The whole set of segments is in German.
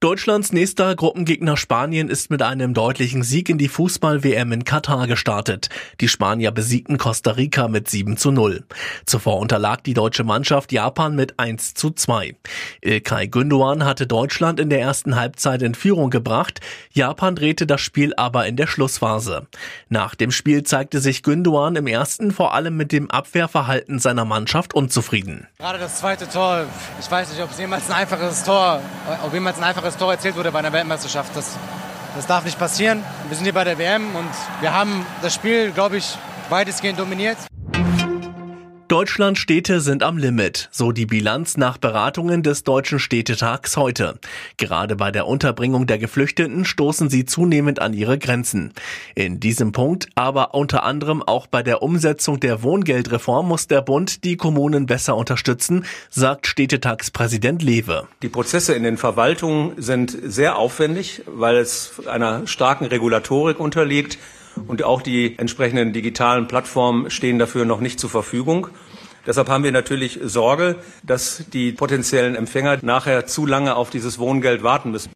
Deutschlands nächster Gruppengegner Spanien ist mit einem deutlichen Sieg in die Fußball-WM in Katar gestartet. Die Spanier besiegten Costa Rica mit 7 zu 0. Zuvor unterlag die deutsche Mannschaft Japan mit 1 zu 2. Ilkay Gündoğan hatte Deutschland in der ersten Halbzeit in Führung gebracht. Japan drehte das Spiel aber in der Schlussphase. Nach dem Spiel zeigte sich Gündoğan im ersten vor allem mit dem Abwehrverhalten seiner Mannschaft unzufrieden. Gerade das zweite Tor, ich weiß nicht, ob es jemals ein einfaches Tor, ob jemals ein einfaches das Tor erzielt wurde bei einer Weltmeisterschaft. Das, das darf nicht passieren. Wir sind hier bei der WM und wir haben das Spiel, glaube ich, weitestgehend dominiert. Deutschland Städte sind am Limit, so die Bilanz nach Beratungen des Deutschen Städtetags heute. Gerade bei der Unterbringung der Geflüchteten stoßen sie zunehmend an ihre Grenzen. In diesem Punkt, aber unter anderem auch bei der Umsetzung der Wohngeldreform muss der Bund die Kommunen besser unterstützen, sagt Städtetagspräsident Lewe. Die Prozesse in den Verwaltungen sind sehr aufwendig, weil es einer starken Regulatorik unterliegt und auch die entsprechenden digitalen Plattformen stehen dafür noch nicht zur Verfügung. Deshalb haben wir natürlich Sorge, dass die potenziellen Empfänger nachher zu lange auf dieses Wohngeld warten müssen.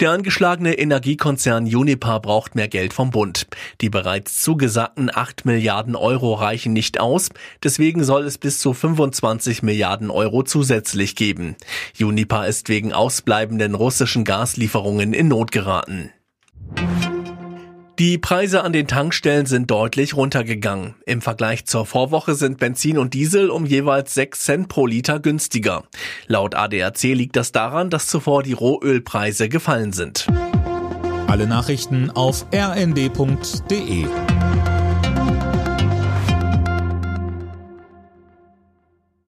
Der angeschlagene Energiekonzern Uniper braucht mehr Geld vom Bund. Die bereits zugesagten 8 Milliarden Euro reichen nicht aus, deswegen soll es bis zu 25 Milliarden Euro zusätzlich geben. Uniper ist wegen ausbleibenden russischen Gaslieferungen in Not geraten. Die Preise an den Tankstellen sind deutlich runtergegangen. Im Vergleich zur Vorwoche sind Benzin und Diesel um jeweils 6 Cent pro Liter günstiger. Laut ADAC liegt das daran, dass zuvor die Rohölpreise gefallen sind. Alle Nachrichten auf rnd.de